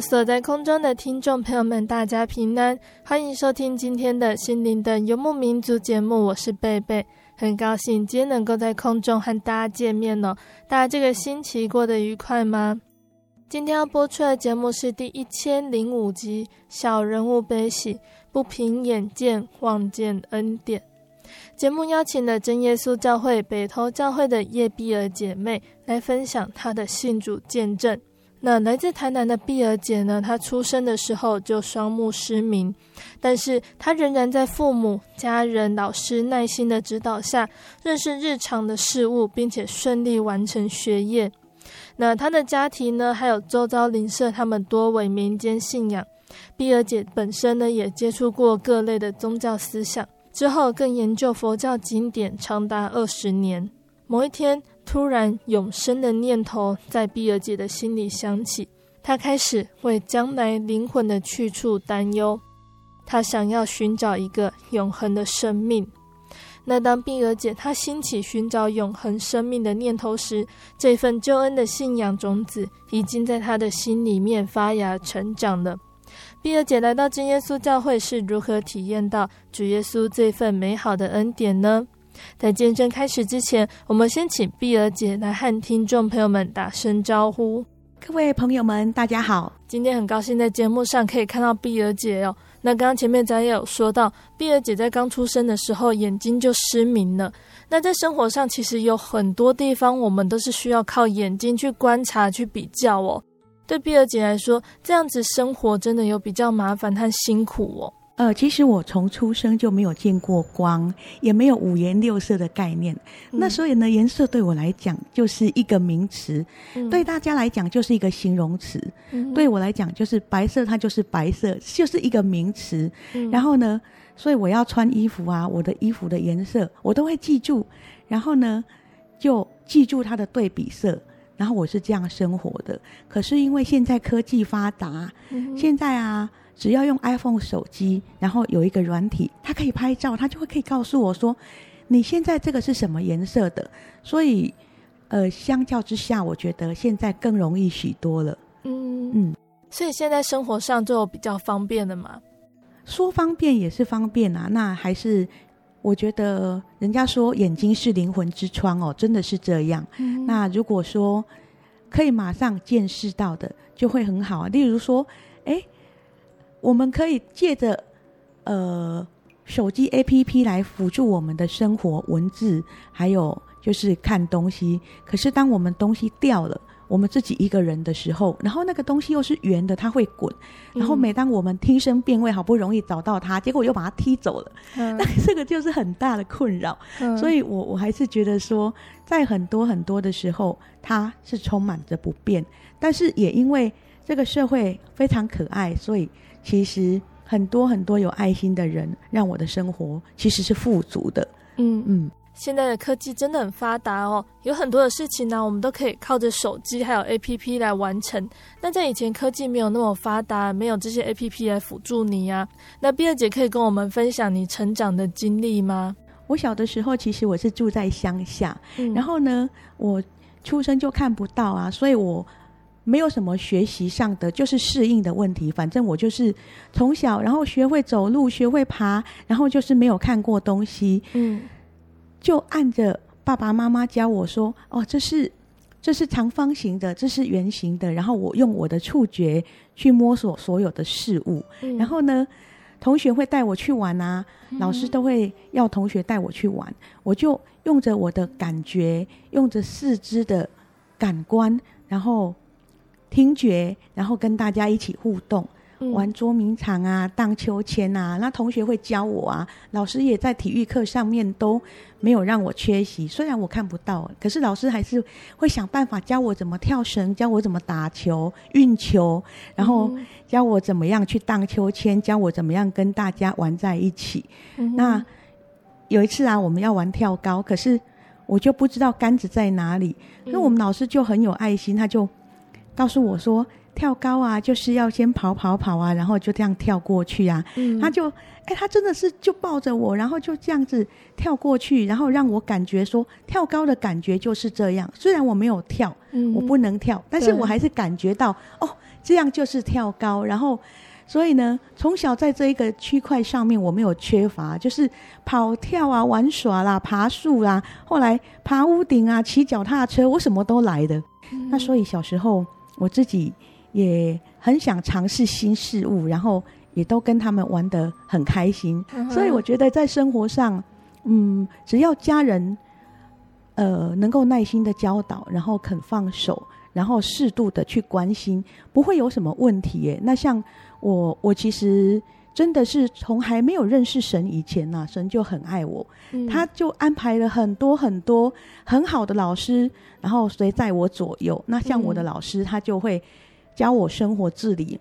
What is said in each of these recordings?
所在空中的听众朋友们，大家平安，欢迎收听今天的心灵的游牧民族节目。我是贝贝，很高兴今天能够在空中和大家见面哦。大家这个星期过得愉快吗？今天要播出的节目是第一千零五集《小人物悲喜，不凭眼见，望见恩典》。节目邀请了真耶稣教会北投教会的叶碧儿姐妹来分享她的信主见证。那来自台南的碧儿姐呢，她出生的时候就双目失明，但是她仍然在父母、家人、老师耐心的指导下，认识日常的事物，并且顺利完成学业。那她的家庭呢，还有周遭邻舍，他们多为民间信仰。碧儿姐本身呢，也接触过各类的宗教思想，之后更研究佛教经典长达二十年。某一天，突然，永生的念头在碧儿姐的心里响起，她开始为将来灵魂的去处担忧。她想要寻找一个永恒的生命。那当碧儿姐她兴起寻找永恒生命的念头时，这份救恩的信仰种子已经在她的心里面发芽成长了。碧儿姐来到真耶稣教会是如何体验到主耶稣这份美好的恩典呢？在见证开始之前，我们先请碧儿姐来和听众朋友们打声招呼。各位朋友们，大家好！今天很高兴在节目上可以看到碧儿姐哦。那刚刚前面咱也有说到，碧儿姐在刚出生的时候眼睛就失明了。那在生活上，其实有很多地方我们都是需要靠眼睛去观察、去比较哦。对碧儿姐来说，这样子生活真的有比较麻烦和辛苦哦。呃，其实我从出生就没有见过光，也没有五颜六色的概念。嗯、那所以呢，颜色对我来讲就是一个名词，嗯、对大家来讲就是一个形容词。嗯、对我来讲，就是白色，它就是白色，就是一个名词。嗯、然后呢，所以我要穿衣服啊，我的衣服的颜色我都会记住。然后呢，就记住它的对比色。然后我是这样生活的。可是因为现在科技发达，嗯、现在啊。只要用 iPhone 手机，然后有一个软体，它可以拍照，它就会可以告诉我说，你现在这个是什么颜色的。所以，呃，相较之下，我觉得现在更容易许多了。嗯嗯，所以现在生活上就比较方便了嘛。说方便也是方便啊，那还是我觉得人家说眼睛是灵魂之窗哦，真的是这样。嗯、那如果说可以马上见识到的，就会很好啊。例如说，哎。我们可以借着呃手机 APP 来辅助我们的生活文字，还有就是看东西。可是当我们东西掉了，我们自己一个人的时候，然后那个东西又是圆的，它会滚。然后每当我们听声辨位，好不容易找到它，结果又把它踢走了，嗯、那这个就是很大的困扰。嗯、所以我我还是觉得说，在很多很多的时候，它是充满着不便。但是也因为这个社会非常可爱，所以。其实很多很多有爱心的人，让我的生活其实是富足的。嗯嗯，现在的科技真的很发达哦，有很多的事情呢，我们都可以靠着手机还有 APP 来完成。那在以前科技没有那么发达，没有这些 APP 来辅助你呀。那碧儿姐可以跟我们分享你成长的经历吗？我小的时候，其实我是住在乡下，嗯、然后呢，我。出生就看不到啊，所以我没有什么学习上的，就是适应的问题。反正我就是从小，然后学会走路，学会爬，然后就是没有看过东西，嗯，就按着爸爸妈妈教我说，哦，这是这是长方形的，这是圆形的，然后我用我的触觉去摸索所有的事物，嗯，然后呢，同学会带我去玩啊，老师都会要同学带我去玩，我就用着我的感觉，用着四肢的感官，然后听觉，然后跟大家一起互动。玩捉迷藏啊，荡秋千啊，那同学会教我啊，老师也在体育课上面都没有让我缺席。虽然我看不到，可是老师还是会想办法教我怎么跳绳，教我怎么打球、运球，然后教我怎么样去荡秋千，教我怎么样跟大家玩在一起。嗯、那有一次啊，我们要玩跳高，可是我就不知道杆子在哪里，那我们老师就很有爱心，他就告诉我说。跳高啊，就是要先跑跑跑啊，然后就这样跳过去啊。嗯、他就，哎、欸，他真的是就抱着我，然后就这样子跳过去，然后让我感觉说跳高的感觉就是这样。虽然我没有跳，嗯、我不能跳，但是我还是感觉到哦，这样就是跳高。然后，所以呢，从小在这一个区块上面我没有缺乏，就是跑跳啊、玩耍啦、爬树啦，后来爬屋顶啊、骑脚踏车，我什么都来的。嗯、那所以小时候我自己。也很想尝试新事物，然后也都跟他们玩得很开心。Uh. 所以我觉得在生活上，嗯，只要家人呃能够耐心的教导，然后肯放手，然后适度的去关心，不会有什么问题耶。那像我，我其实真的是从还没有认识神以前呢、啊，神就很爱我，嗯、他就安排了很多很多很好的老师，然后随在我左右。那像我的老师，他就会。教我生活自理，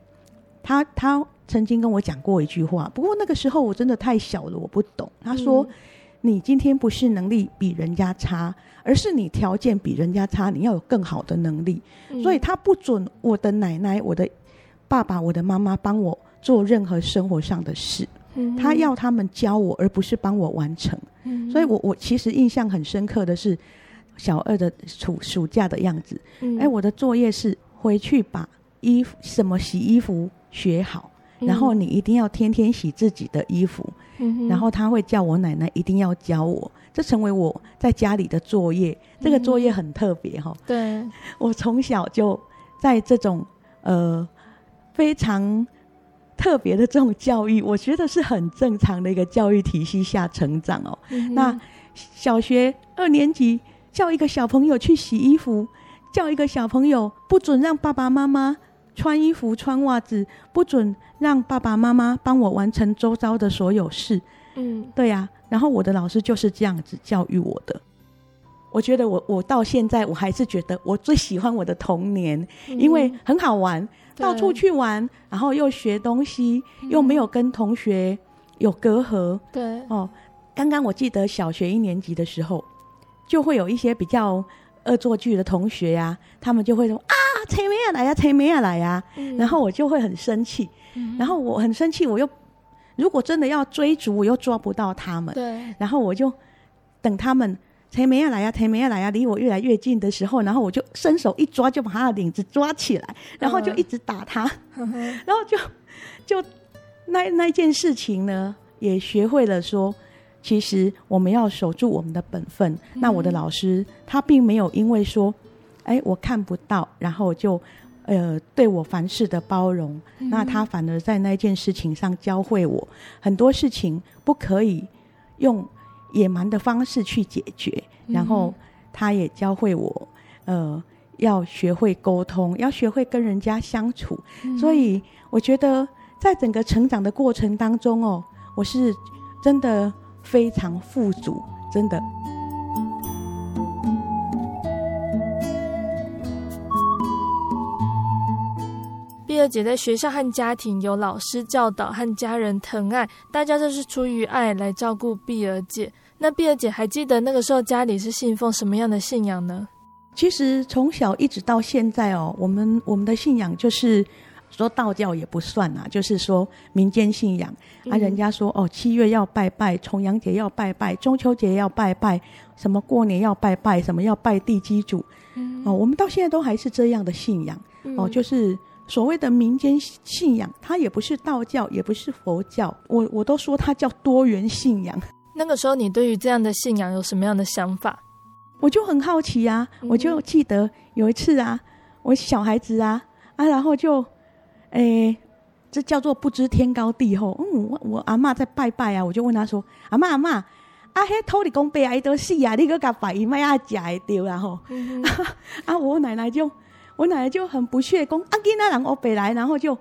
他他曾经跟我讲过一句话，不过那个时候我真的太小了，我不懂。他说：“嗯、你今天不是能力比人家差，而是你条件比人家差，你要有更好的能力。嗯”所以他不准我的奶奶、我的爸爸、我的妈妈帮我做任何生活上的事，嗯、他要他们教我，而不是帮我完成。嗯、所以我我其实印象很深刻的是小二的暑暑假的样子。哎、嗯，我的作业是回去把。衣服什么洗衣服学好，然后你一定要天天洗自己的衣服，嗯、然后他会叫我奶奶一定要教我，这成为我在家里的作业。这个作业很特别哈，对，我从小就在这种呃非常特别的这种教育，我觉得是很正常的一个教育体系下成长哦。嗯、那小学二年级叫一个小朋友去洗衣服，叫一个小朋友不准让爸爸妈妈。穿衣服、穿袜子，不准让爸爸妈妈帮我完成周遭的所有事。嗯，对呀、啊。然后我的老师就是这样子教育我的。我觉得我我到现在我还是觉得我最喜欢我的童年，嗯、因为很好玩，对到处去玩，然后又学东西，又没有跟同学有隔阂。对哦，刚刚我记得小学一年级的时候，就会有一些比较恶作剧的同学呀、啊，他们就会说啊。催咩来呀？催咩来呀？然后我就会很生气，嗯、然后我很生气，我又如果真的要追逐，我又抓不到他们。对，然后我就等他们催咩来呀？催咩来呀？离我越来越近的时候，然后我就伸手一抓，就把他的领子抓起来，然后就一直打他，嗯、然后就就那那件事情呢，也学会了说，其实我们要守住我们的本分。嗯、那我的老师他并没有因为说。哎，我看不到，然后就，呃，对我凡事的包容，嗯、那他反而在那件事情上教会我很多事情不可以用野蛮的方式去解决，嗯、然后他也教会我，呃，要学会沟通，要学会跟人家相处。嗯、所以我觉得在整个成长的过程当中哦，我是真的非常富足，真的。碧儿姐在学校和家庭有老师教导和家人疼爱，大家都是出于爱来照顾碧儿姐。那碧儿姐还记得那个时候家里是信奉什么样的信仰呢？其实从小一直到现在哦，我们我们的信仰就是说道教也不算啊，就是说民间信仰啊。人家说哦，七月要拜拜，重阳节要拜拜，中秋节要拜拜，什么过年要拜拜，什么要拜地基主。嗯，哦，我们到现在都还是这样的信仰。嗯、哦，就是所谓的民间信仰，它也不是道教，也不是佛教，我我都说它叫多元信仰。那个时候，你对于这样的信仰有什么样的想法？我就很好奇啊，我就记得有一次啊，我小孩子啊啊，然后就，诶，这叫做不知天高地厚。嗯，我我阿嬷在拜拜啊，我就问他说：“阿嬷阿嬷，阿黑偷你公伯啊，伊都死啊，你个甲拜伊，麦啊食会着啦吼。嗯” 啊，我奶奶就我奶奶就很不屑讲：“啊，囡仔人我北来，然后就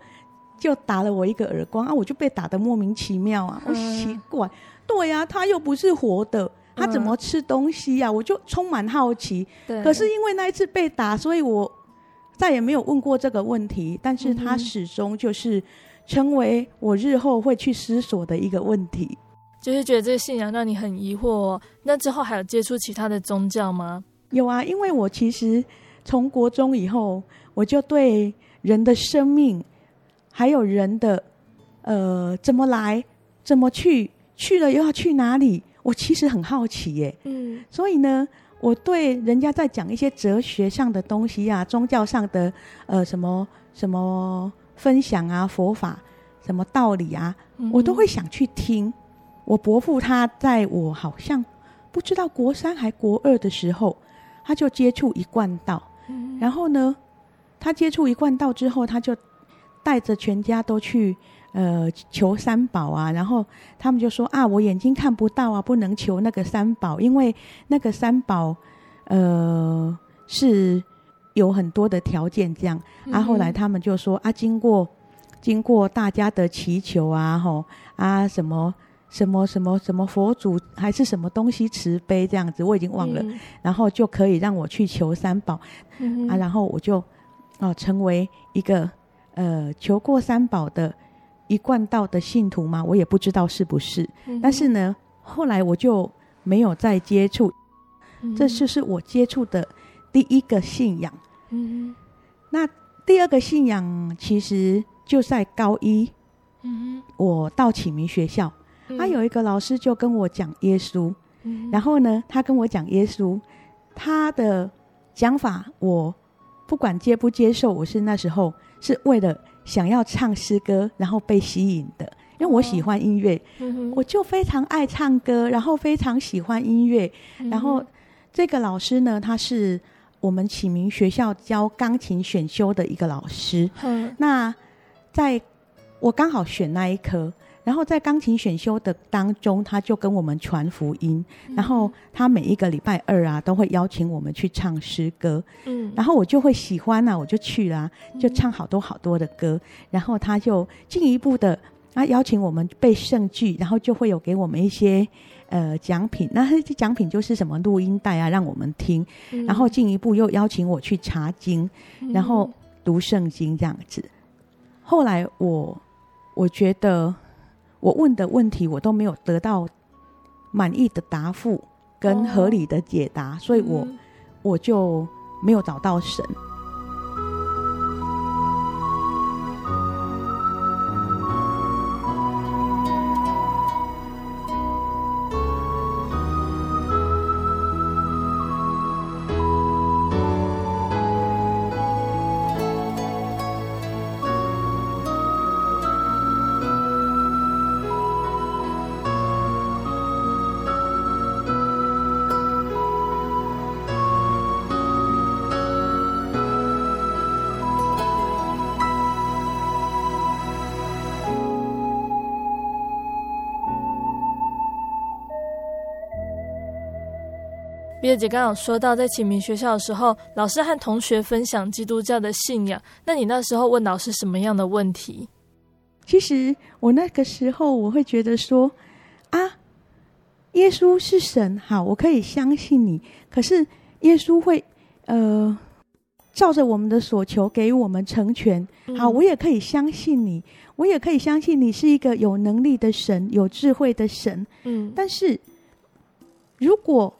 就打了我一个耳光啊，我就被打的莫名其妙啊，我奇怪。”对呀、啊，他又不是活的，他怎么吃东西呀、我就充满好奇。对可是因为那一次被打，所以我再也没有问过这个问题。但是他始终就是成为我日后会去思索的一个问题。就是觉得这个信仰让你很疑惑、哦。那之后还有接触其他的宗教吗？有啊，因为我其实从国中以后，我就对人的生命，还有人的呃怎么来，怎么去。去了又要去哪里？我其实很好奇耶。嗯，所以呢，我对人家在讲一些哲学上的东西啊，宗教上的呃什么什么分享啊，佛法什么道理啊，嗯、我都会想去听。我伯父他在我好像不知道国三还国二的时候，他就接触一贯道。嗯、然后呢，他接触一贯道之后，他就带着全家都去。呃，求三宝啊，然后他们就说啊，我眼睛看不到啊，不能求那个三宝，因为那个三宝，呃，是有很多的条件这样。啊，后来他们就说啊，经过经过大家的祈求啊，吼啊，什么什么什么什么佛祖还是什么东西慈悲这样子，我已经忘了，嗯、然后就可以让我去求三宝，嗯。啊，然后我就哦成为一个呃求过三宝的。一贯道的信徒嘛？我也不知道是不是。嗯、但是呢，后来我就没有再接触。嗯、这就是我接触的第一个信仰。嗯、哼那第二个信仰其实就在高一。嗯、哼我到启明学校，他、嗯啊、有一个老师就跟我讲耶稣。嗯、然后呢，他跟我讲耶稣，他的讲法我不管接不接受，我是那时候是为了。想要唱诗歌，然后被吸引的，因为我喜欢音乐，哦、我就非常爱唱歌，然后非常喜欢音乐。嗯、然后这个老师呢，他是我们启明学校教钢琴选修的一个老师。嗯、那在我刚好选那一科。然后在钢琴选修的当中，他就跟我们传福音。嗯、然后他每一个礼拜二啊，都会邀请我们去唱诗歌。嗯，然后我就会喜欢啊，我就去啦、啊，就唱好多好多的歌。嗯、然后他就进一步的啊邀请我们背圣句，然后就会有给我们一些呃奖品。那这奖品就是什么录音带啊，让我们听。嗯、然后进一步又邀请我去查经，然后读圣经这样子。嗯、后来我我觉得。我问的问题，我都没有得到满意的答复跟合理的解答，哦、所以我、嗯、我就没有找到神。叶姐刚刚有说到，在启明学校的时候，老师和同学分享基督教的信仰。那你那时候问老师什么样的问题？其实我那个时候我会觉得说，啊，耶稣是神，好，我可以相信你。可是耶稣会呃，照着我们的所求给予我们成全，好，我也可以相信你，我也可以相信你是一个有能力的神，有智慧的神。嗯，但是如果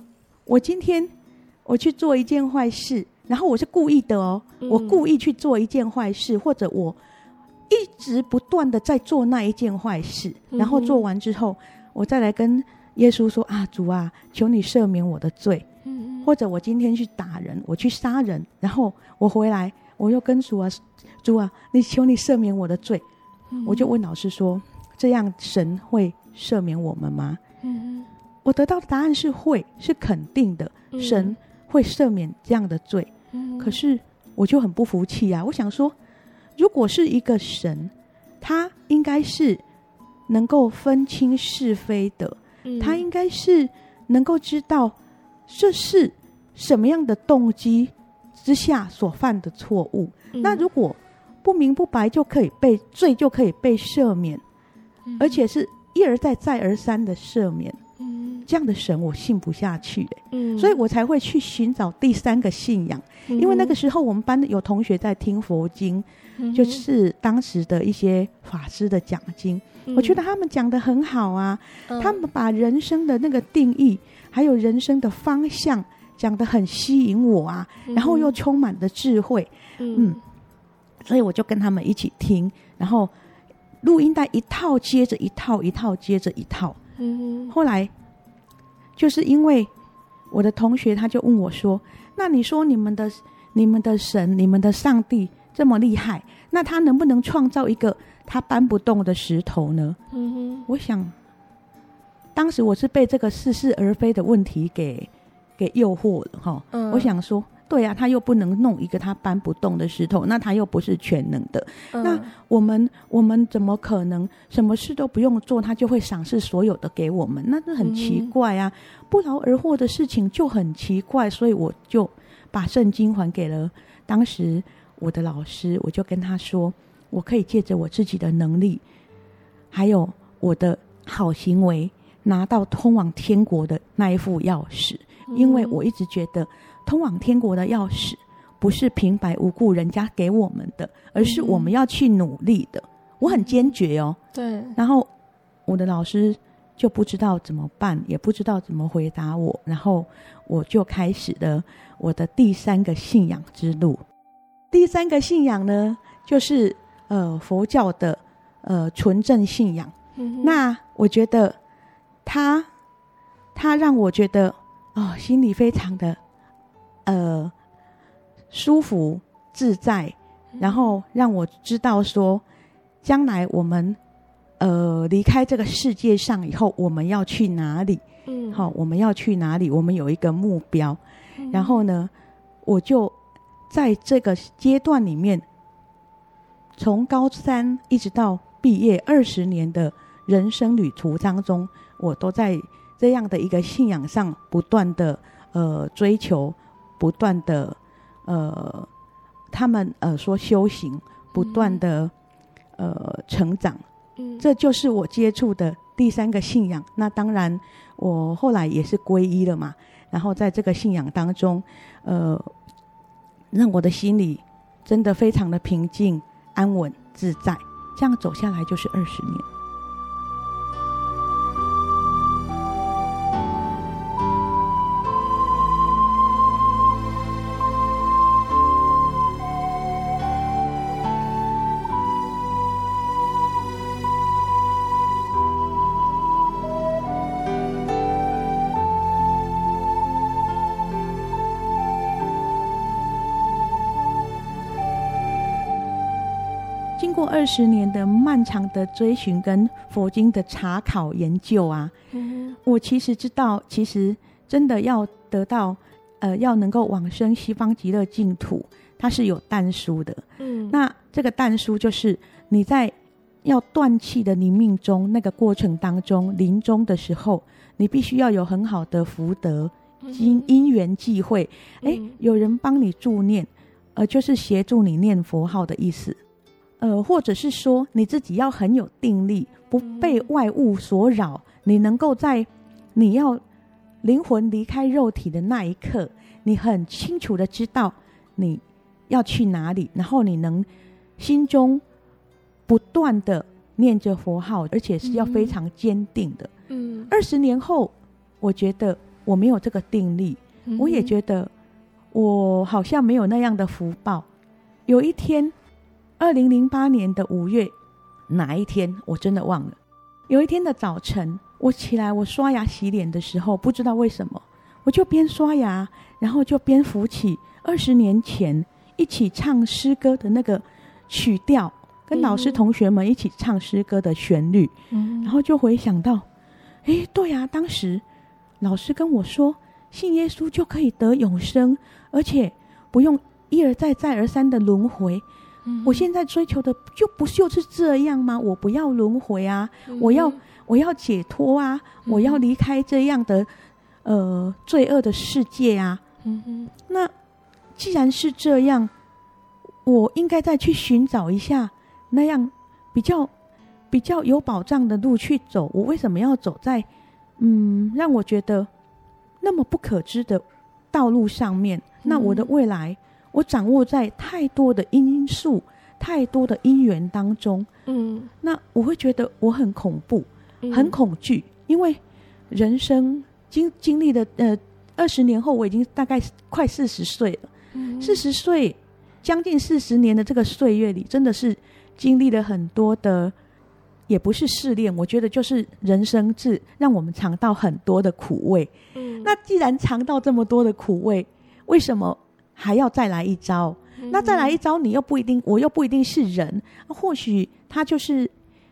我今天我去做一件坏事，然后我是故意的哦，嗯、我故意去做一件坏事，或者我一直不断的在做那一件坏事，然后做完之后，我再来跟耶稣说啊，主啊，求你赦免我的罪。或者我今天去打人，我去杀人，然后我回来，我又跟主啊，主啊，你求你赦免我的罪。嗯、我就问老师说：“这样神会赦免我们吗？”嗯、我得到的答案是会，是肯定的，神会赦免这样的罪。嗯、可是我就很不服气啊！我想说，如果是一个神，他应该是能够分清是非的，嗯、他应该是能够知道这是什么样的动机之下所犯的错误。嗯、那如果不明不白就可以被罪就可以被赦免，嗯、而且是一而再再而三的赦免，嗯、这样的神我信不下去，欸，嗯、所以我才会去寻找第三个信仰。嗯、因为那个时候我们班有同学在听佛经，嗯、就是当时的一些法师的讲经，嗯、我觉得他们讲的很好啊，嗯、他们把人生的那个定义还有人生的方向讲的很吸引我啊，嗯、然后又充满了智慧，嗯。嗯。所以我就跟他们一起听，然后录音带一套接着一套，一套接着一套。嗯哼。后来就是因为我的同学，他就问我说：“那你说你们的、你们的神、你们的上帝这么厉害，那他能不能创造一个他搬不动的石头呢？”嗯哼。我想，当时我是被这个似是而非的问题给给诱惑了哈。嗯。我想说。对呀、啊，他又不能弄一个他搬不动的石头，那他又不是全能的。嗯、那我们我们怎么可能什么事都不用做，他就会赏赐所有的给我们？那是很奇怪啊！嗯、不劳而获的事情就很奇怪，所以我就把圣经还给了当时我的老师，我就跟他说，我可以借着我自己的能力，还有我的好行为，拿到通往天国的那一副钥匙，嗯、因为我一直觉得。通往天国的钥匙，不是平白无故人家给我们的，而是我们要去努力的。我很坚决哦。对。然后我的老师就不知道怎么办，也不知道怎么回答我，然后我就开始了我的第三个信仰之路。第三个信仰呢，就是呃佛教的呃纯正信仰。嗯。那我觉得他他让我觉得哦，心里非常的。呃，舒服自在，然后让我知道说，将来我们呃离开这个世界上以后，我们要去哪里？嗯，好，我们要去哪里？我们有一个目标。嗯、然后呢，我就在这个阶段里面，从高三一直到毕业二十年的人生旅途当中，我都在这样的一个信仰上不断的呃追求。不断的，呃，他们呃说修行，不断的呃成长，嗯，这就是我接触的第三个信仰。那当然，我后来也是皈依了嘛。然后在这个信仰当中，呃，让我的心里真的非常的平静、安稳、自在。这样走下来就是二十年。二十年的漫长的追寻跟佛经的查考研究啊，嗯、我其实知道，其实真的要得到，呃，要能够往生西方极乐净土，它是有但书的。嗯，那这个但书就是你在要断气的临命中那个过程当中，临终的时候，你必须要有很好的福德因因缘际会，哎、嗯，有人帮你助念，呃，就是协助你念佛号的意思。呃，或者是说你自己要很有定力，不被外物所扰。你能够在你要灵魂离开肉体的那一刻，你很清楚的知道你要去哪里，然后你能心中不断的念着佛号，而且是要非常坚定的。嗯，二十年后，我觉得我没有这个定力，我也觉得我好像没有那样的福报。有一天。二零零八年的五月，哪一天我真的忘了。有一天的早晨，我起来，我刷牙洗脸的时候，不知道为什么，我就边刷牙，然后就边扶起二十年前一起唱诗歌的那个曲调，跟老师同学们一起唱诗歌的旋律，嗯，然后就回想到，哎，对呀，当时老师跟我说，信耶稣就可以得永生，而且不用一而再再而三的轮回。嗯、我现在追求的就不就是这样吗？我不要轮回啊，嗯、我要我要解脱啊，嗯、我要离开这样的呃罪恶的世界啊。嗯哼，那既然是这样，我应该再去寻找一下那样比较比较有保障的路去走。我为什么要走在嗯让我觉得那么不可知的道路上面？那我的未来。嗯我掌握在太多的因素、太多的因缘当中，嗯，那我会觉得我很恐怖、很恐惧，因为人生经经历的呃二十年后，我已经大概快四十岁了，四十岁将近四十年的这个岁月里，真的是经历了很多的，也不是试炼，我觉得就是人生是让我们尝到很多的苦味。嗯，那既然尝到这么多的苦味，为什么？还要再来一招，那再来一招，你又不一定，我又不一定是人，或许他就是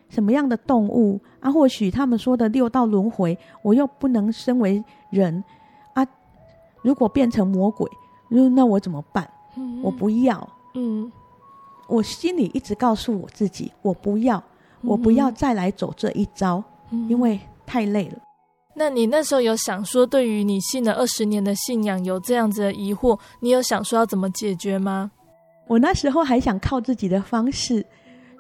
什么样的动物啊？或许他们说的六道轮回，我又不能身为人啊。如果变成魔鬼，那我怎么办？我不要。嗯，我心里一直告诉我自己，我不要，我不要再来走这一招，因为太累了。那你那时候有想说，对于你信了二十年的信仰有这样子的疑惑，你有想说要怎么解决吗？我那时候还想靠自己的方式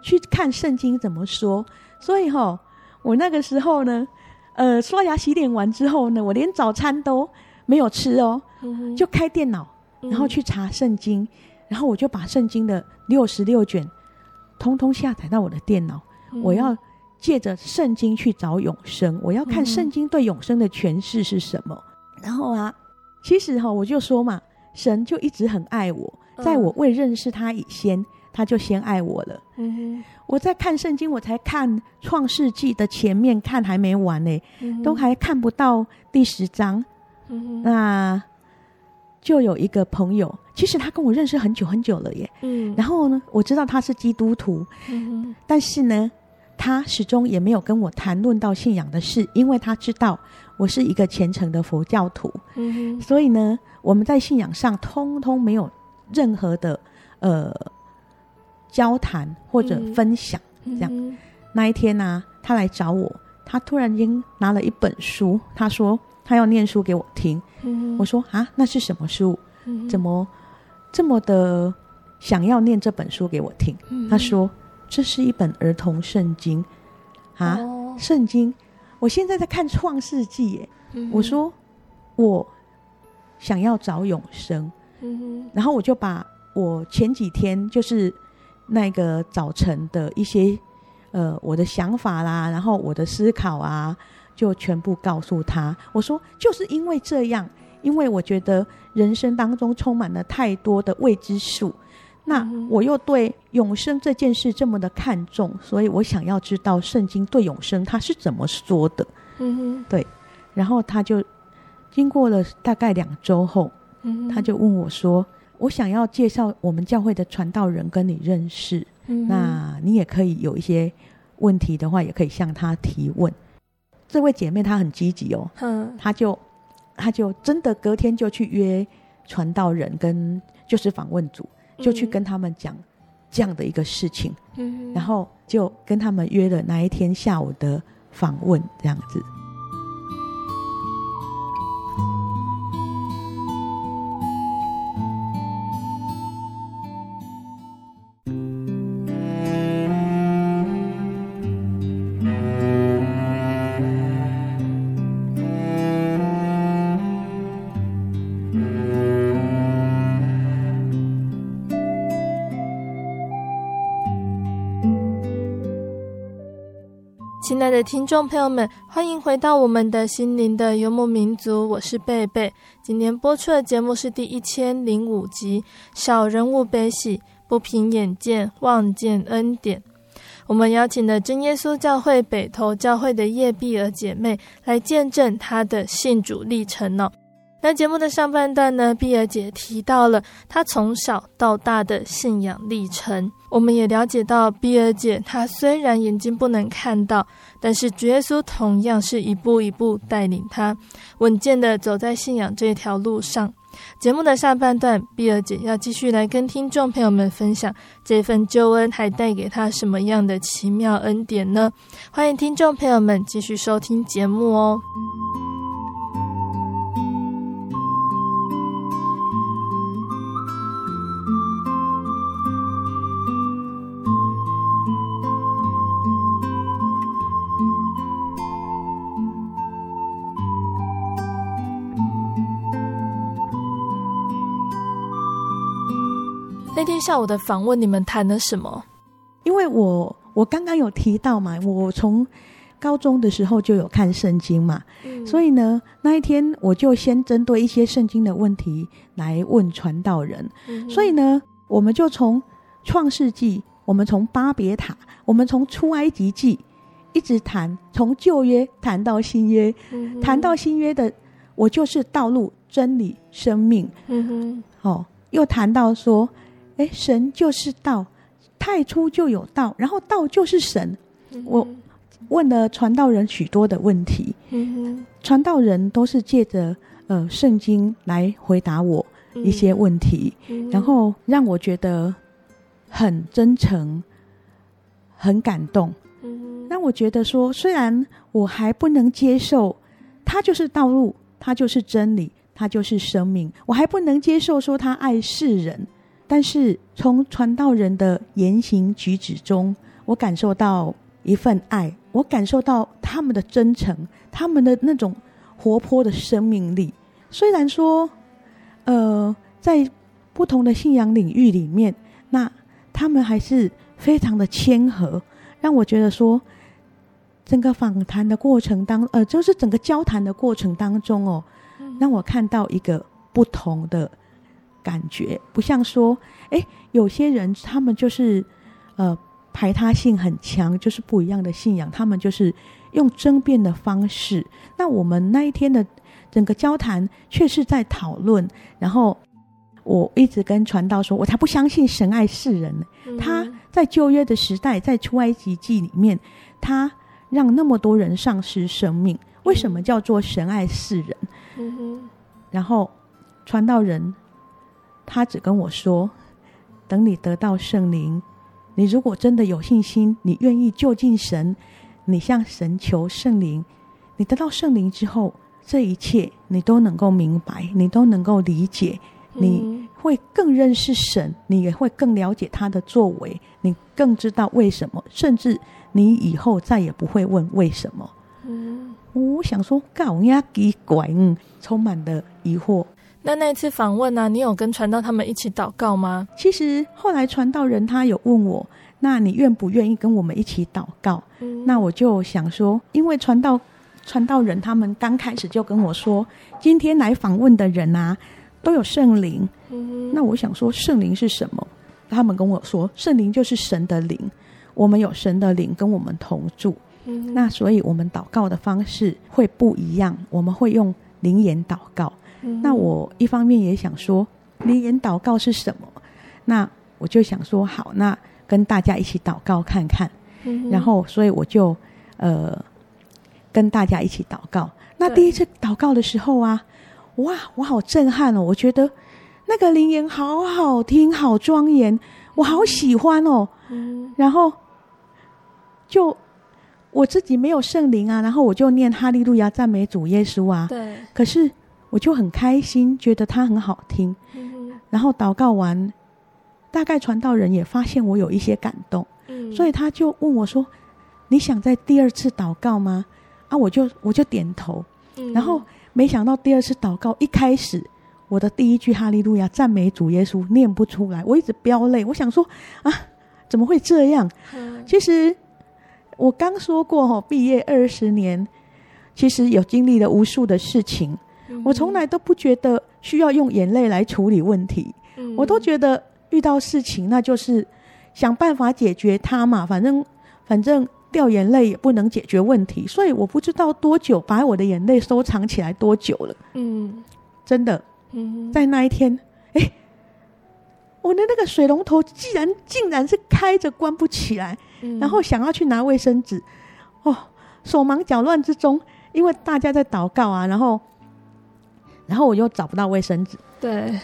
去看圣经怎么说，所以哈，我那个时候呢，呃，刷牙洗脸完之后呢，我连早餐都没有吃哦，就开电脑，然后去查圣经，然后我就把圣经的六十六卷通通下载到我的电脑，我要。借着圣经去找永生，我要看圣经对永生的诠释是什么。嗯、然后啊，其实哈，我就说嘛，神就一直很爱我，在我未认识他以前，他就先爱我了。我在看圣经，我才看创世纪的前面，看还没完呢，嗯、都还看不到第十章。那就有一个朋友，其实他跟我认识很久很久了耶。嗯，然后呢，我知道他是基督徒。嗯，但是呢。他始终也没有跟我谈论到信仰的事，因为他知道我是一个虔诚的佛教徒，嗯，所以呢，我们在信仰上通通没有任何的呃交谈或者分享。嗯、这样，那一天呢、啊，他来找我，他突然间拿了一本书，他说他要念书给我听。嗯、我说啊，那是什么书？嗯、怎么这么的想要念这本书给我听？嗯、他说。这是一本儿童圣经，啊，哦、圣经！我现在在看创世纪耶。嗯、我说我想要找永生，嗯、哼然后我就把我前几天就是那个早晨的一些呃我的想法啦，然后我的思考啊，就全部告诉他。我说就是因为这样，因为我觉得人生当中充满了太多的未知数。那我又对永生这件事这么的看重，所以我想要知道圣经对永生他是怎么说的。嗯哼，对。然后他就经过了大概两周后，嗯，他就问我说：“我想要介绍我们教会的传道人跟你认识，嗯，那你也可以有一些问题的话，也可以向他提问。”这位姐妹她很积极哦，嗯，她就她就真的隔天就去约传道人跟就是访问组。就去跟他们讲这样的一个事情，嗯、然后就跟他们约了那一天下午的访问，这样子。亲爱的听众朋友们，欢迎回到我们的心灵的游牧民族，我是贝贝。今天播出的节目是第一千零五集《小人物悲喜，不凭眼见，望见恩典》。我们邀请了真耶稣教会北投教会的叶碧儿姐妹来见证她的信主历程呢、那节目的上半段呢，碧儿姐提到了她从小到大的信仰历程。我们也了解到，碧儿姐她虽然眼睛不能看到，但是主耶稣同样是一步一步带领她稳健的走在信仰这条路上。节目的下半段，碧儿姐要继续来跟听众朋友们分享这份救恩还带给她什么样的奇妙恩典呢？欢迎听众朋友们继续收听节目哦。那天下午的访问，你们谈了什么？因为我我刚刚有提到嘛，我从高中的时候就有看圣经嘛，嗯、所以呢，那一天我就先针对一些圣经的问题来问传道人。嗯、所以呢，我们就从创世纪，我们从巴别塔，我们从出埃及记一直谈，从旧约谈到新约，嗯、谈到新约的我就是道路、真理、生命。嗯哼，哦，又谈到说。哎，神就是道，太初就有道，然后道就是神。嗯、我问了传道人许多的问题，嗯、传道人都是借着呃圣经来回答我一些问题，嗯、然后让我觉得很真诚、很感动，让我觉得说，虽然我还不能接受他就是道路，他就是真理，他就是生命，我还不能接受说他爱世人。但是从传道人的言行举止中，我感受到一份爱，我感受到他们的真诚，他们的那种活泼的生命力。虽然说，呃，在不同的信仰领域里面，那他们还是非常的谦和，让我觉得说，整个访谈的过程当，呃，就是整个交谈的过程当中哦，让我看到一个不同的。感觉不像说，哎，有些人他们就是，呃，排他性很强，就是不一样的信仰，他们就是用争辩的方式。那我们那一天的整个交谈却是在讨论。然后我一直跟传道说，我才不相信神爱世人。嗯、哼他在旧约的时代，在出埃及记里面，他让那么多人丧失生命。为什么叫做神爱世人？嗯、哼然后传道人。他只跟我说：“等你得到圣灵，你如果真的有信心，你愿意就近神，你向神求圣灵，你得到圣灵之后，这一切你都能够明白，你都能够理解，你会更认识神，你也会更了解他的作为，你更知道为什么，甚至你以后再也不会问为什么。”嗯，我想说，搞呀奇怪，嗯，充满了疑惑。那那一次访问呢、啊？你有跟传道他们一起祷告吗？其实后来传道人他有问我，那你愿不愿意跟我们一起祷告？嗯、那我就想说，因为传道传道人他们刚开始就跟我说，今天来访问的人啊都有圣灵。嗯、那我想说，圣灵是什么？他们跟我说，圣灵就是神的灵，我们有神的灵跟我们同住。嗯、那所以我们祷告的方式会不一样，我们会用灵言祷告。那我一方面也想说，灵言祷告是什么？那我就想说，好，那跟大家一起祷告看看。嗯、然后，所以我就呃跟大家一起祷告。那第一次祷告的时候啊，哇，我好震撼哦！我觉得那个灵言好好听，好庄严，我好喜欢哦。嗯、然后就我自己没有圣灵啊，然后我就念哈利路亚赞美主耶稣啊。对，可是。我就很开心，觉得它很好听。嗯、然后祷告完，大概传道人也发现我有一些感动，嗯、所以他就问我说：“你想在第二次祷告吗？”啊，我就我就点头。嗯、然后没想到第二次祷告一开始，我的第一句哈利路亚赞美主耶稣念不出来，我一直飙泪。我想说啊，怎么会这样？嗯、其实我刚说过哈，毕业二十年，其实有经历了无数的事情。我从来都不觉得需要用眼泪来处理问题，嗯、我都觉得遇到事情那就是想办法解决它嘛，反正反正掉眼泪也不能解决问题，所以我不知道多久把我的眼泪收藏起来多久了。嗯，真的，嗯，在那一天，哎，我的那个水龙头竟然竟然是开着关不起来，嗯、然后想要去拿卫生纸，哦，手忙脚乱之中，因为大家在祷告啊，然后，然后我又找不到卫生纸，对，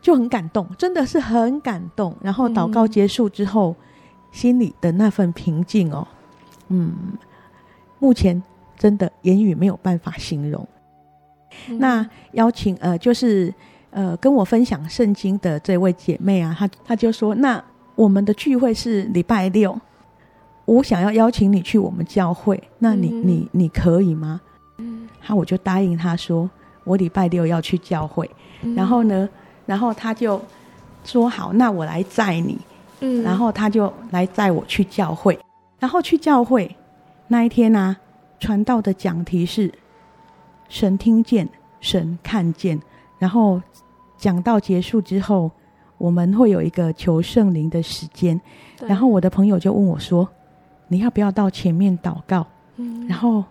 就很感动，真的是很感动。然后祷告结束之后，嗯、心里的那份平静哦，嗯，目前真的言语没有办法形容。嗯、那邀请呃，就是呃，跟我分享圣经的这位姐妹啊，她她就说：“那我们的聚会是礼拜六，我想要邀请你去我们教会，那你、嗯、你你可以吗？”嗯，好，我就答应她说：“我礼拜六要去教会。嗯”然后呢，然后他就说：“好，那我来载你。”嗯，然后他就来载我去教会。然后去教会那一天呢、啊，传道的讲题是。神听见，神看见，然后讲到结束之后，我们会有一个求圣灵的时间。然后我的朋友就问我说：“你要不要到前面祷告？嗯、然后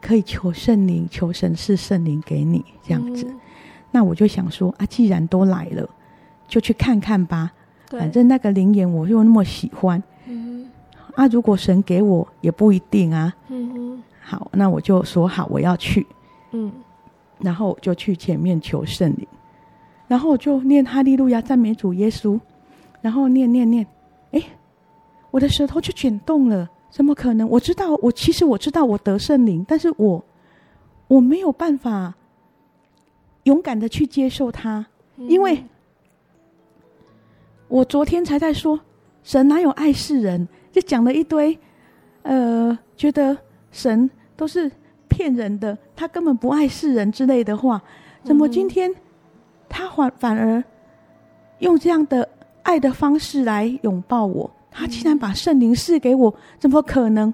可以求圣灵，求神是圣灵给你这样子。嗯”那我就想说啊，既然都来了，就去看看吧。反正那个灵言我又那么喜欢。嗯、啊，如果神给我也不一定啊。嗯、好，那我就说好，我要去。嗯，然后就去前面求圣灵，然后我就念哈利路亚赞美主耶稣，然后念念念，哎，我的舌头就卷动了，怎么可能？我知道，我其实我知道我得圣灵，但是我我没有办法勇敢的去接受它，因为我昨天才在说神哪有爱世人，就讲了一堆，呃，觉得神都是。骗人的，他根本不爱世人之类的话，怎么今天他反反而用这样的爱的方式来拥抱我？他竟然把圣灵赐给我，怎么可能？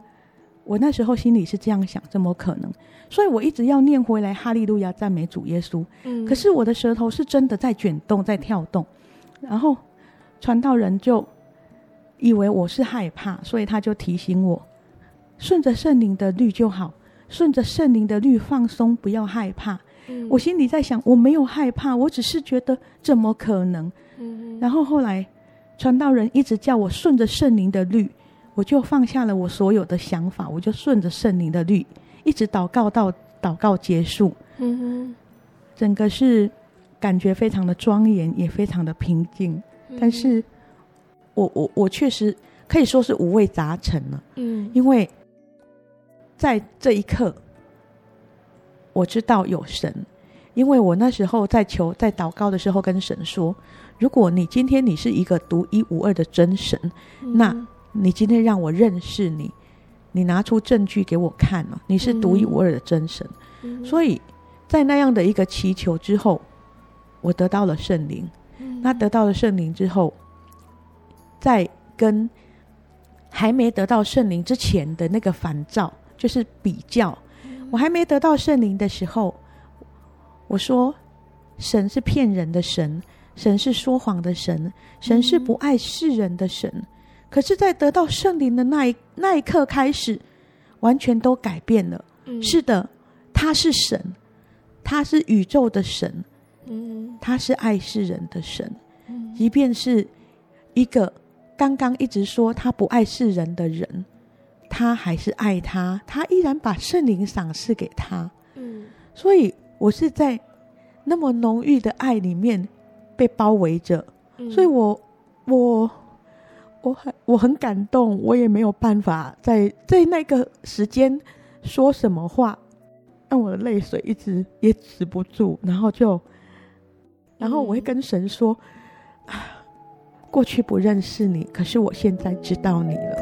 我那时候心里是这样想，怎么可能？所以我一直要念回来哈利路亚赞美主耶稣。嗯，可是我的舌头是真的在卷动，在跳动，然后传道人就以为我是害怕，所以他就提醒我，顺着圣灵的律就好。顺着圣灵的律放松，不要害怕。嗯、我心里在想，我没有害怕，我只是觉得怎么可能？嗯、然后后来传道人一直叫我顺着圣灵的律，我就放下了我所有的想法，我就顺着圣灵的律，一直祷告到祷告结束。嗯哼，整个是感觉非常的庄严，也非常的平静。嗯、但是我我我确实可以说是五味杂陈了。嗯，因为。在这一刻，我知道有神，因为我那时候在求、在祷告的时候，跟神说：“如果你今天你是一个独一无二的真神，嗯、那你今天让我认识你，你拿出证据给我看了，你是独一无二的真神。嗯”所以在那样的一个祈求之后，我得到了圣灵。嗯、那得到了圣灵之后，在跟还没得到圣灵之前的那个烦躁。就是比较，我还没得到圣灵的时候，我说神是骗人的神，神是说谎的神，神是不爱世人的神。可是，在得到圣灵的那一那一刻开始，完全都改变了。是的，他是神，他是宇宙的神，嗯他是爱世人的神。即便是一个刚刚一直说他不爱世人的人。他还是爱他，他依然把圣灵赏赐给他。嗯，所以我是在那么浓郁的爱里面被包围着，嗯、所以我我我很我很感动，我也没有办法在在那个时间说什么话，让我的泪水一直也止不住，然后就然后我会跟神说：“嗯、啊，过去不认识你，可是我现在知道你了。”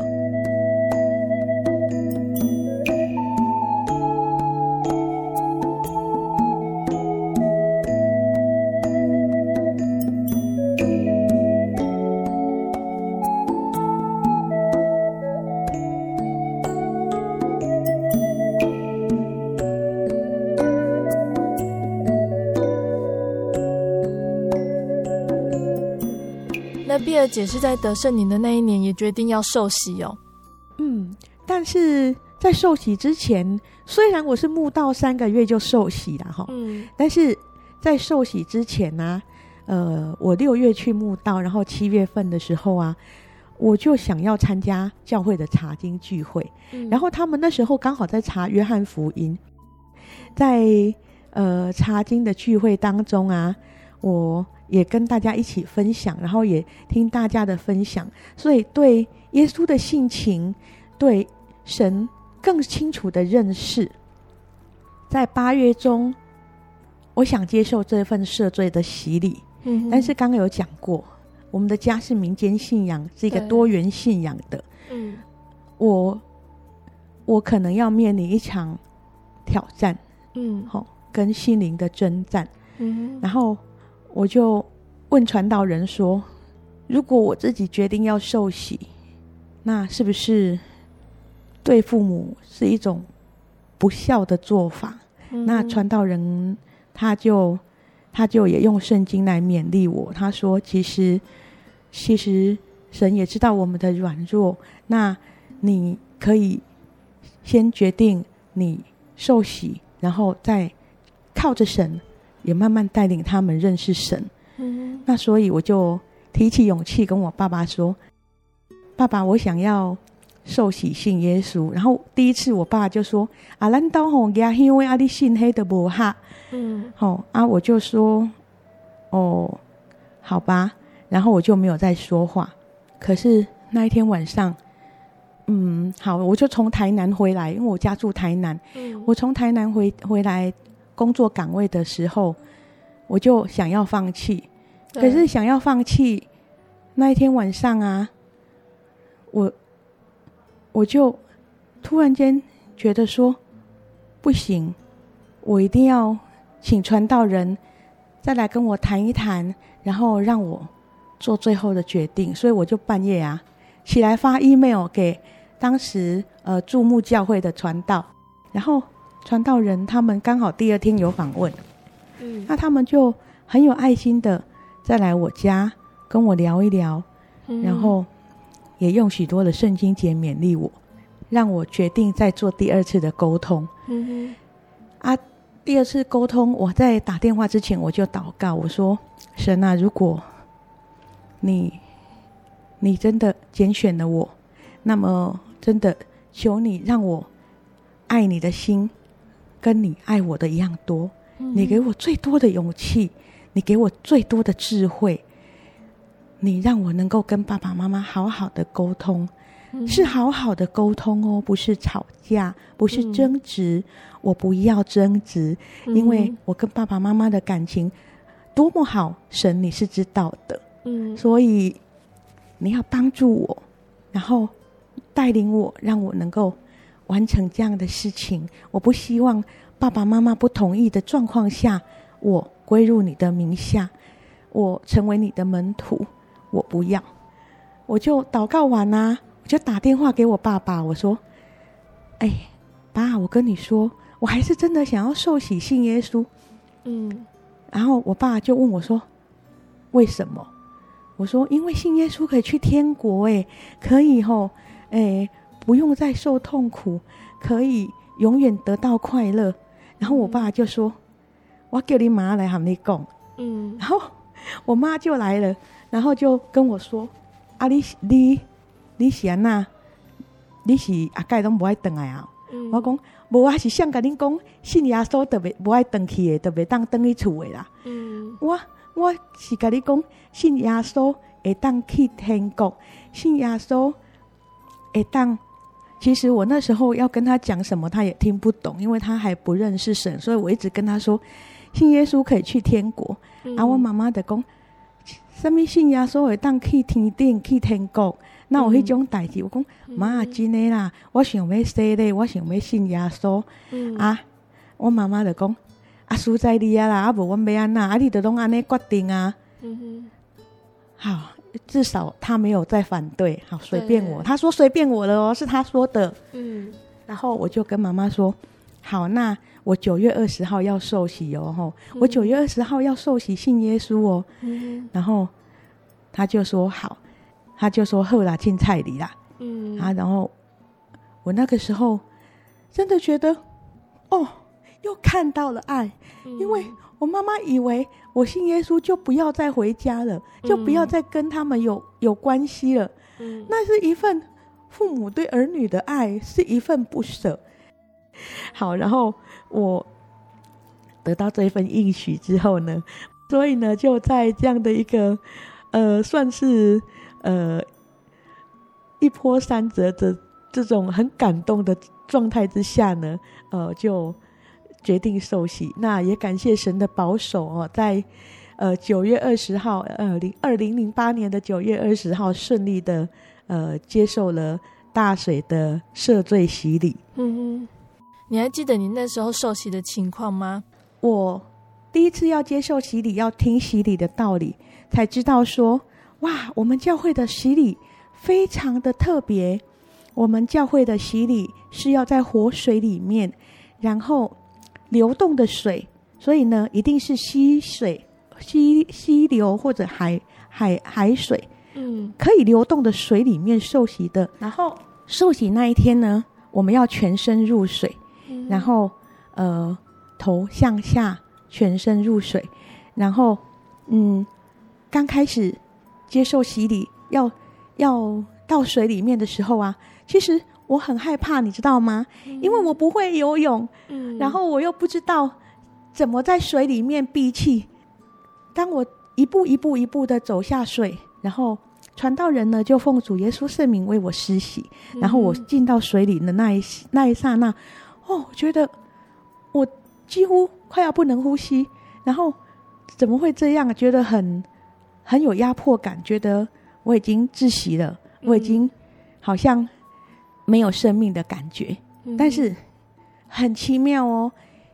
碧儿姐是在得圣灵的那一年也决定要受洗哦。嗯，但是在受洗之前，虽然我是慕道三个月就受洗了哈，嗯，但是在受洗之前呢、啊，呃，我六月去慕道，然后七月份的时候啊，我就想要参加教会的查经聚会，嗯、然后他们那时候刚好在查约翰福音，在呃查经的聚会当中啊，我也跟大家一起分享，然后也听大家的分享，所以对耶稣的性情，对神更清楚的认识。在八月中，我想接受这份赦罪的洗礼。嗯，但是刚刚有讲过，我们的家是民间信仰，是一个多元信仰的。嗯，我我可能要面临一场挑战。嗯，好，跟心灵的征战。嗯，然后我就问传道人说：“如果我自己决定要受洗，那是不是对父母是一种不孝的做法？”那传道人他就他就也用圣经来勉励我，他说：“其实其实神也知道我们的软弱，那你可以先决定你受洗，然后再靠着神，也慢慢带领他们认识神。”嗯，那所以我就提起勇气跟我爸爸说：“爸爸，我想要。”受洗信耶稣，然后第一次我爸就说：“啊，难道吼家因为阿弟信黑的不哈？”嗯，好啊，我就说：“哦，好吧。”然后我就没有再说话。可是那一天晚上，嗯，好，我就从台南回来，因为我家住台南。嗯，我从台南回回来工作岗位的时候，我就想要放弃。可是想要放弃那一天晚上啊，我。我就突然间觉得说，不行，我一定要请传道人再来跟我谈一谈，然后让我做最后的决定。所以我就半夜啊起来发 email 给当时呃注目教会的传道，然后传道人他们刚好第二天有访问，嗯，那他们就很有爱心的再来我家跟我聊一聊，然后。也用许多的圣经节勉励我，让我决定再做第二次的沟通。嗯哼，啊，第二次沟通，我在打电话之前我就祷告，我说：“神啊，如果你你真的拣选了我，那么真的求你让我爱你的心跟你爱我的一样多。嗯，你给我最多的勇气，你给我最多的智慧。”你让我能够跟爸爸妈妈好好的沟通，嗯、是好好的沟通哦，不是吵架，不是争执。嗯、我不要争执，嗯、因为我跟爸爸妈妈的感情多么好，神你是知道的。嗯，所以你要帮助我，然后带领我，让我能够完成这样的事情。我不希望爸爸妈妈不同意的状况下，我归入你的名下，我成为你的门徒。我不要，我就祷告完啦、啊，我就打电话给我爸爸，我说：“哎，爸，我跟你说，我还是真的想要受洗信耶稣。”嗯，然后我爸就问我说：“为什么？”我说：“因为信耶稣可以去天国，哎，可以吼，哎，不用再受痛苦，可以永远得到快乐。”然后我爸就说：“我叫你妈来喊你讲。”嗯，然后我妈就来了。然后就跟我说：“啊你，你你你是安那？你是阿盖都不爱等来啊？”嗯、我讲：“无啊，是想跟你讲，信耶稣特别不爱等去的，特别当等去厝的啦。嗯”我我是跟你讲，信耶稣会当去天国，信耶稣会当。其实我那时候要跟他讲什么，他也听不懂，因为他还不认识神，所以我一直跟他说：“信耶稣可以去天国。嗯”啊，我妈妈的讲。什么信耶稣会当去天顶去天国？那我迄种代志，我讲妈真的啦，我想要说咧，我想要信耶稣。嗯、啊，我妈妈就讲啊，实在你啊啦，啊无阮要安那，啊你都拢安尼决定啊。嗯哼，好，至少他没有再反对，好随便我。他说随便我了哦，是他说的。嗯，然后我就跟妈妈说，好，那。我九月二十号要受洗哦，吼！我九月二十号要受洗信耶稣哦。嗯、然后他就说好，他就说好啦，进菜里啦。嗯啊，然后我那个时候真的觉得，哦，又看到了爱，嗯、因为我妈妈以为我信耶稣就不要再回家了，嗯、就不要再跟他们有有关系了。嗯，那是一份父母对儿女的爱，是一份不舍。好，然后我得到这份应许之后呢，所以呢，就在这样的一个呃，算是呃一波三折的这种很感动的状态之下呢，呃，就。决定受洗，那也感谢神的保守哦，在呃九月二十号，呃零二零零八年的九月二十号，顺利的呃接受了大水的赦罪洗礼。嗯哼，你还记得你那时候受洗的情况吗？我第一次要接受洗礼，要听洗礼的道理，才知道说，哇，我们教会的洗礼非常的特别。我们教会的洗礼是要在活水里面，然后。流动的水，所以呢，一定是溪水、溪溪流或者海海海水，嗯，可以流动的水里面受洗的。然后受洗那一天呢，我们要全身入水，嗯、然后呃头向下，全身入水。然后嗯，刚开始接受洗礼，要要到水里面的时候啊，其实。我很害怕，你知道吗？因为我不会游泳，嗯，然后我又不知道怎么在水里面闭气。当我一步一步一步的走下水，然后传道人呢就奉主耶稣圣名为我施洗，然后我进到水里的那一那一刹那，哦，我觉得我几乎快要不能呼吸，然后怎么会这样？觉得很很有压迫感，觉得我已经窒息了，我已经好像。没有生命的感觉，但是很奇妙哦。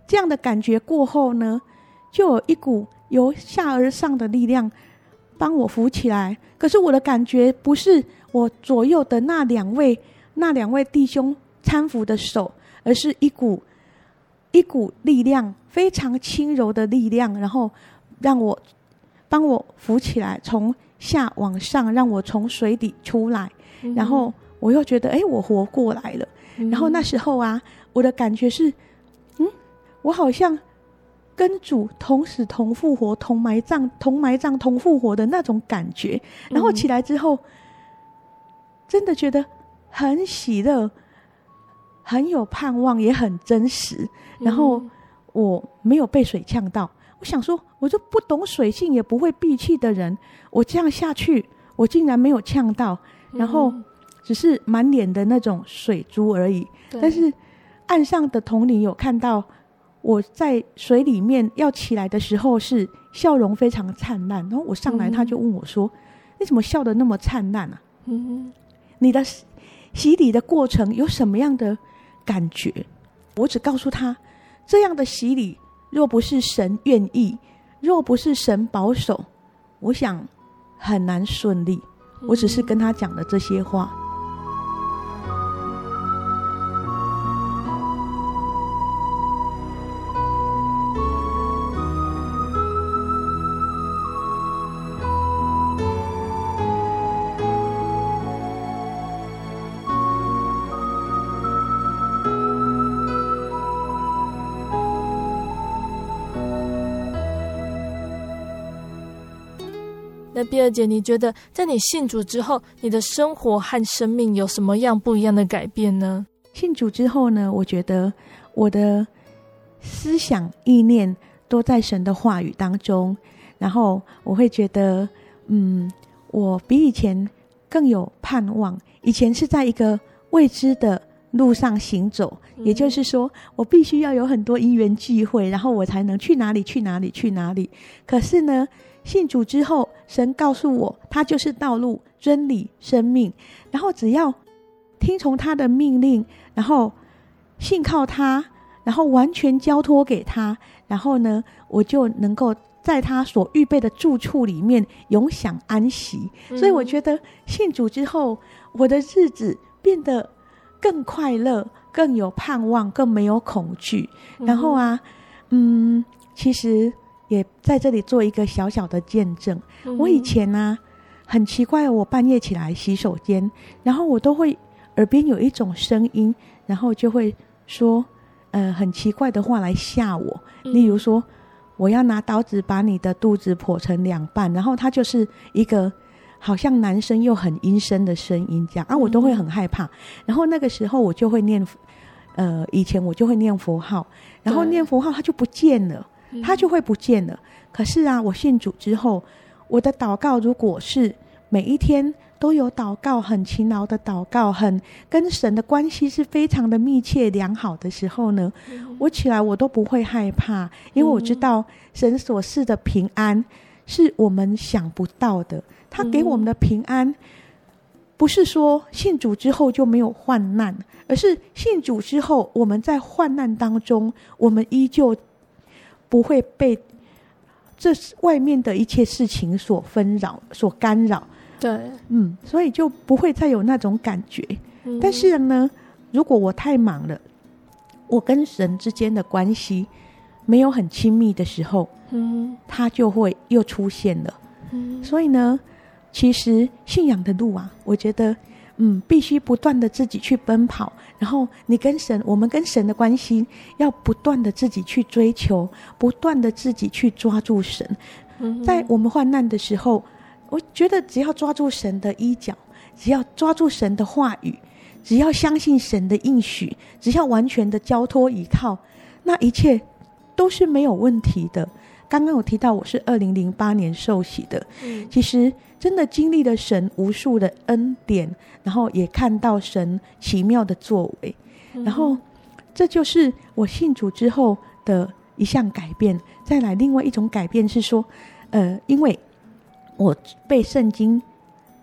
这样的感觉过后呢，就有一股由下而上的力量帮我扶起来。可是我的感觉不是我左右的那两位那两位弟兄搀扶的手，而是一股一股力量，非常轻柔的力量，然后让我帮我扶起来，从下往上，让我从水底出来，然后。我又觉得，哎，我活过来了。然后那时候啊，我的感觉是，嗯，我好像跟主同死同复活、同埋葬、同埋葬、同复活的那种感觉。然后起来之后，真的觉得很喜乐，很有盼望，也很真实。然后我没有被水呛到。我想说，我就不懂水性也不会闭气的人，我这样下去，我竟然没有呛到。然后。只是满脸的那种水珠而已，但是岸上的统领有看到我在水里面要起来的时候是笑容非常灿烂，然后我上来他就问我说：“嗯、你怎么笑得那么灿烂啊？嗯，你的洗礼的过程有什么样的感觉？”我只告诉他，这样的洗礼若不是神愿意，若不是神保守，我想很难顺利。我只是跟他讲了这些话。那碧儿姐，你觉得在你信主之后，你的生活和生命有什么样不一样的改变呢？信主之后呢，我觉得我的思想意念都在神的话语当中，然后我会觉得，嗯，我比以前更有盼望。以前是在一个未知的路上行走，嗯、也就是说，我必须要有很多因缘际会，然后我才能去哪里去哪里去哪里。可是呢，信主之后，神告诉我，他就是道路、真理、生命。然后只要听从他的命令，然后信靠他，然后完全交托给他，然后呢，我就能够在他所预备的住处里面永享安息。嗯。所以我觉得信主之后，我的日子变得更快乐、更有盼望、更没有恐惧。然后啊，嗯，其实。也在这里做一个小小的见证。我以前呢、啊，很奇怪，我半夜起来洗手间，然后我都会耳边有一种声音，然后就会说，呃，很奇怪的话来吓我。例如说，我要拿刀子把你的肚子剖成两半，然后他就是一个好像男生又很阴森的声音这样啊，我都会很害怕。然后那个时候我就会念，呃，以前我就会念佛号，然后念佛号它就不见了，它就会不见了。可是啊，我信主之后，我的祷告如果是每一天都有祷告，很勤劳的祷告，很跟神的关系是非常的密切良好的时候呢，我起来我都不会害怕，因为我知道神所赐的平安是我们想不到的。他给我们的平安，不是说信主之后就没有患难，而是信主之后我们在患难当中，我们依旧不会被这外面的一切事情所纷扰、所干扰。对，嗯，所以就不会再有那种感觉。嗯、但是呢，如果我太忙了，我跟神之间的关系没有很亲密的时候，嗯，他就会又出现了。嗯，所以呢，其实信仰的路啊，我觉得，嗯，必须不断的自己去奔跑。然后你跟神，我们跟神的关系要不断的自己去追求，不断的自己去抓住神。嗯，在我们患难的时候。我觉得只要抓住神的衣角，只要抓住神的话语，只要相信神的应许，只要完全的交托依靠，那一切都是没有问题的。刚刚有提到我是二零零八年受洗的，嗯，其实真的经历了神无数的恩典，然后也看到神奇妙的作为，然后这就是我信主之后的一项改变。再来，另外一种改变是说，呃，因为。我被圣经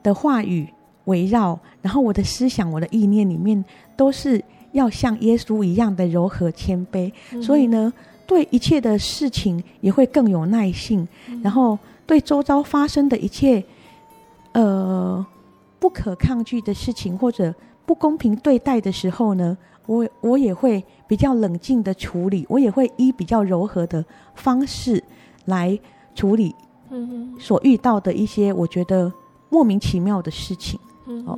的话语围绕，然后我的思想、我的意念里面都是要像耶稣一样的柔和谦卑，嗯、所以呢，对一切的事情也会更有耐性，嗯、然后对周遭发生的一切，呃，不可抗拒的事情或者不公平对待的时候呢，我我也会比较冷静的处理，我也会以比较柔和的方式来处理。所遇到的一些我觉得莫名其妙的事情，嗯哦，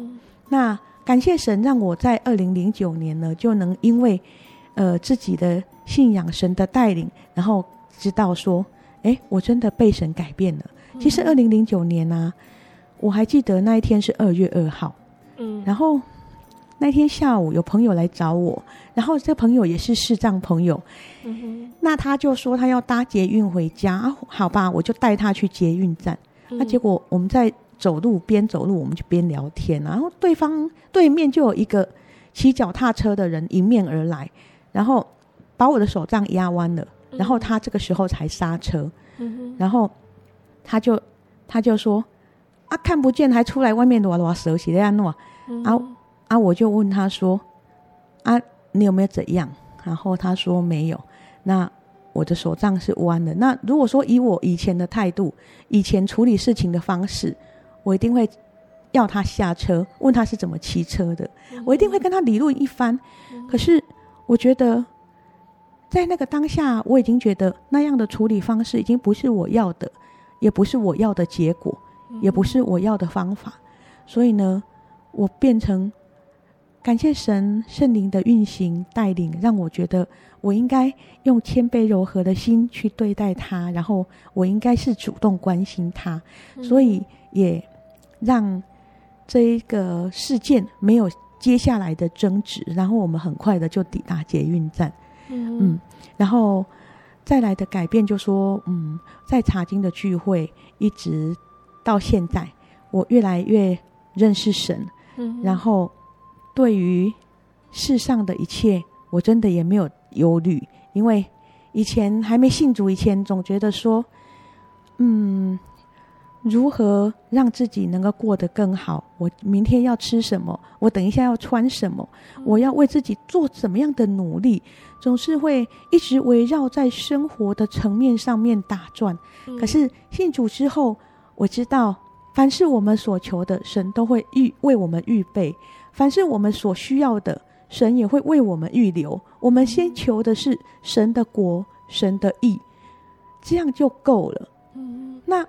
那感谢神让我在二零零九年呢就能因为呃自己的信仰神的带领，然后知道说，哎，我真的被神改变了。其实二零零九年呢，啊，我还记得那一天是二月二号，嗯，然后。那天下午有朋友来找我，然后这朋友也是视障朋友，嗯哼，那他就说他要搭捷运回家，啊，好吧，我就带他去捷运站。那，嗯，结果我们在走路，边走路我们就边聊天，然后对方对面就有一个骑脚踏车的人迎面而来，然后把我的手杖压弯了，然后他这个时候才刹车，嗯，然后他就他就说啊，看不见还出来外面的娃娃蛇写的样弄啊。啊，我就问他说：“啊，你有没有怎样？”然后他说没有。那我的手杖是弯的。那如果说以我以前的态度，以前处理事情的方式，我一定会要他下车，问他是怎么骑车的。我一定会跟他理论一番。可是我觉得，在那个当下，我已经觉得那样的处理方式已经不是我要的，也不是我要的结果，也不是我要的方法。所以呢，我变成。感谢神圣灵的运行带领，让我觉得我应该用谦卑柔和的心去对待他，然后我应该是主动关心他，所以也让这一个事件没有接下来的争执，然后我们很快的就抵达捷运站。嗯，嗯，然后再来的改变就说，嗯，在茶经的聚会一直到现在，我越来越认识神，嗯，然后。对于世上的一切，我真的也没有忧虑，因为以前还没信主以前，总觉得说，嗯，如何让自己能够过得更好？我明天要吃什么？我等一下要穿什么？我要为自己做怎么样的努力？总是会一直围绕在生活的层面上面打转。可是信主之后，我知道，凡是我们所求的，神都会预为我们预备。凡是我们所需要的，神也会为我们预留。我们先求的是神的国、神的义，这样就够了。那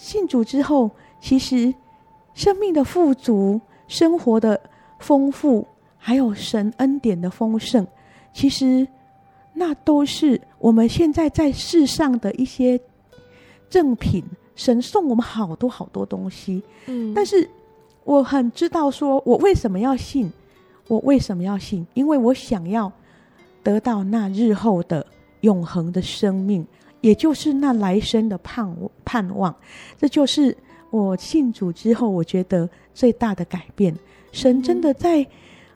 信主之后，其实生命的富足、生活的丰富，还有神恩典的丰盛，其实那都是我们现在在世上的一些赠品，神送我们好多好多东西，嗯，但是我很知道说，我为什么要信？我为什么要信？因为我想要得到那日后的永恒的生命，也就是那来生的盼盼望。这就是我信主之后，我觉得最大的改变。神真的在，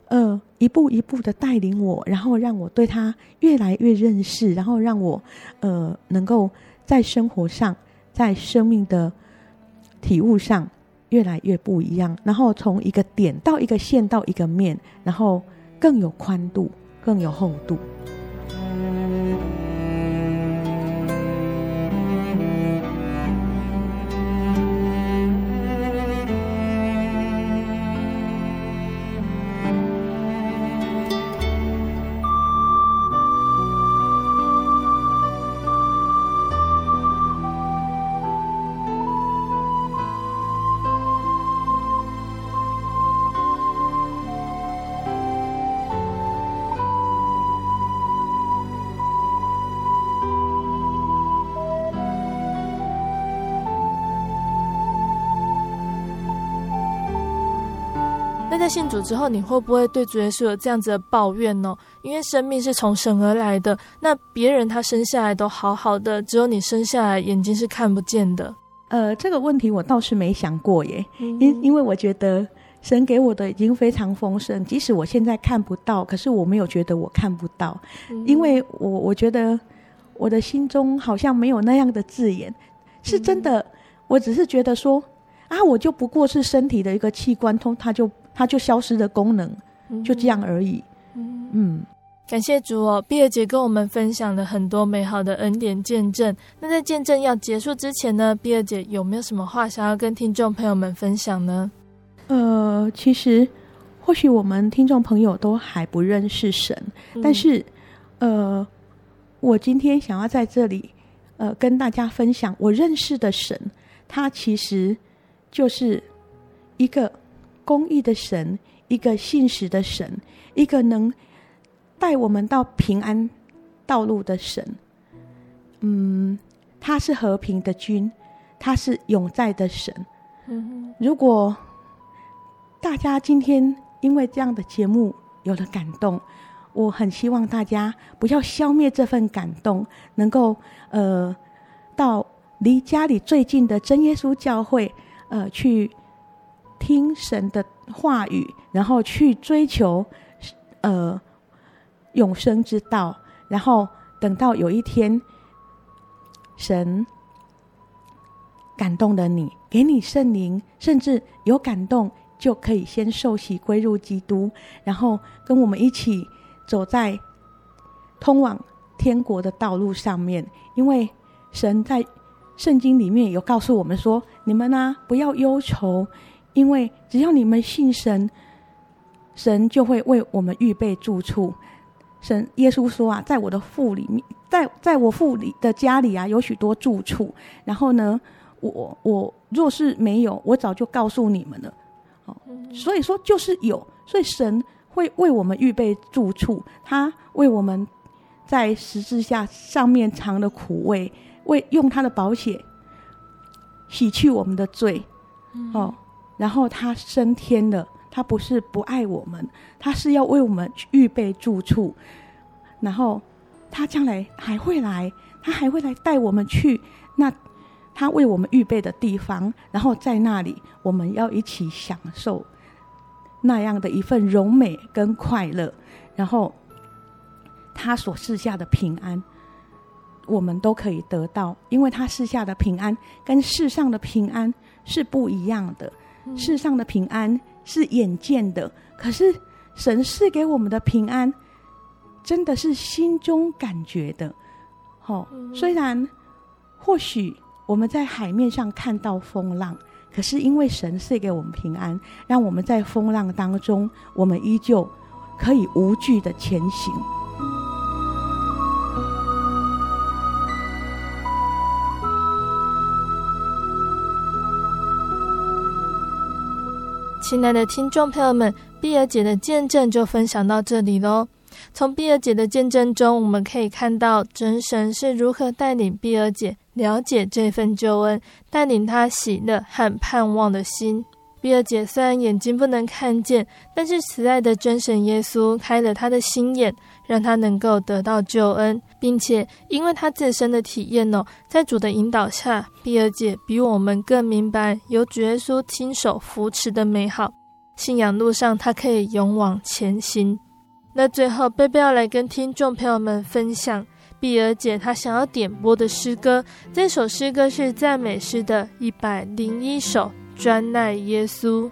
呃，一步一步的带领我，然后让我对他越来越认识，然后让我，呃，能够在生活上，在生命的体悟上越来越不一样。然后从一个点到一个线到一个面，然后更有宽度，更有厚度。之后，你会不会对主耶稣有这样子的抱怨呢？因为生命是从神而来的，那别人他生下来都好好的，只有你生下来眼睛是看不见的。呃，这个问题我倒是没想过耶，因因为我觉得神给我的已经非常丰盛，即使我现在看不到，可是我没有觉得我看不到，因为我我觉得我的心中好像没有那样的字眼，是真的，我只是觉得说啊，我就不过是身体的一个器官，通它就。它就消失的功能，就这样而已。嗯，嗯，感谢主哦，碧儿姐跟我们分享了很多美好的恩典见证。那在见证要结束之前呢，碧儿姐有没有什么话想要跟听众朋友们分享呢？呃，其实或许我们听众朋友都还不认识神，嗯、但是呃，我今天想要在这里呃跟大家分享我认识的神，他其实就是一个。公义的神，一个信实的神，一个能带我们到平安道路的神。嗯，他是和平的君，他是永在的神。如果大家今天因为这样的节目有了感动，我很希望大家不要消灭这份感动，能够呃到离家里最近的真耶稣教会呃去。听神的话语，然后去追求，呃，永生之道。然后等到有一天，神感动了你，给你圣灵，甚至有感动，就可以先受洗归入基督，然后跟我们一起走在通往天国的道路上面。因为神在圣经里面有告诉我们说：“你们呢、不要忧愁。”因为只要你们信神，神就会为我们预备住处。神耶稣说啊，在我的父里面，在在我父里的家里啊，有许多住处。然后呢，我我若是没有，我早就告诉你们了。哦，所以说就是有，所以神会为我们预备住处，他为我们在十字架上面尝了苦味，为用他的宝血洗去我们的罪。哦。然后他升天了，他不是不爱我们，他是要为我们预备住处。然后他将来还会来，他还会来带我们去那他为我们预备的地方。然后在那里，我们要一起享受那样的一份荣美跟快乐。然后他所赐下的平安，我们都可以得到，因为他赐下的平安跟世上的平安是不一样的。世上的平安是眼见的，可是神赐给我们的平安，真的是心中感觉的。哦，虽然或许我们在海面上看到风浪，可是因为神赐给我们平安，让我们在风浪当中，我们依旧可以无惧的前行。亲爱的听众朋友们，碧儿姐的见证就分享到这里喽。从碧儿姐的见证中，我们可以看到真神是如何带领碧儿姐了解这份救恩，带领她喜乐和盼望的心。碧儿姐虽然眼睛不能看见，但是慈爱的真神耶稣开了她的心眼，让他能够得到救恩，并且因为他自身的体验哦，在主的引导下，碧儿姐比我们更明白由主耶稣亲手扶持的美好。信仰路上，她可以勇往前行。那最后，贝贝要来跟听众朋友们分享碧儿姐她想要点播的诗歌，这首诗歌是赞美诗的一百零一首。专赖耶稣。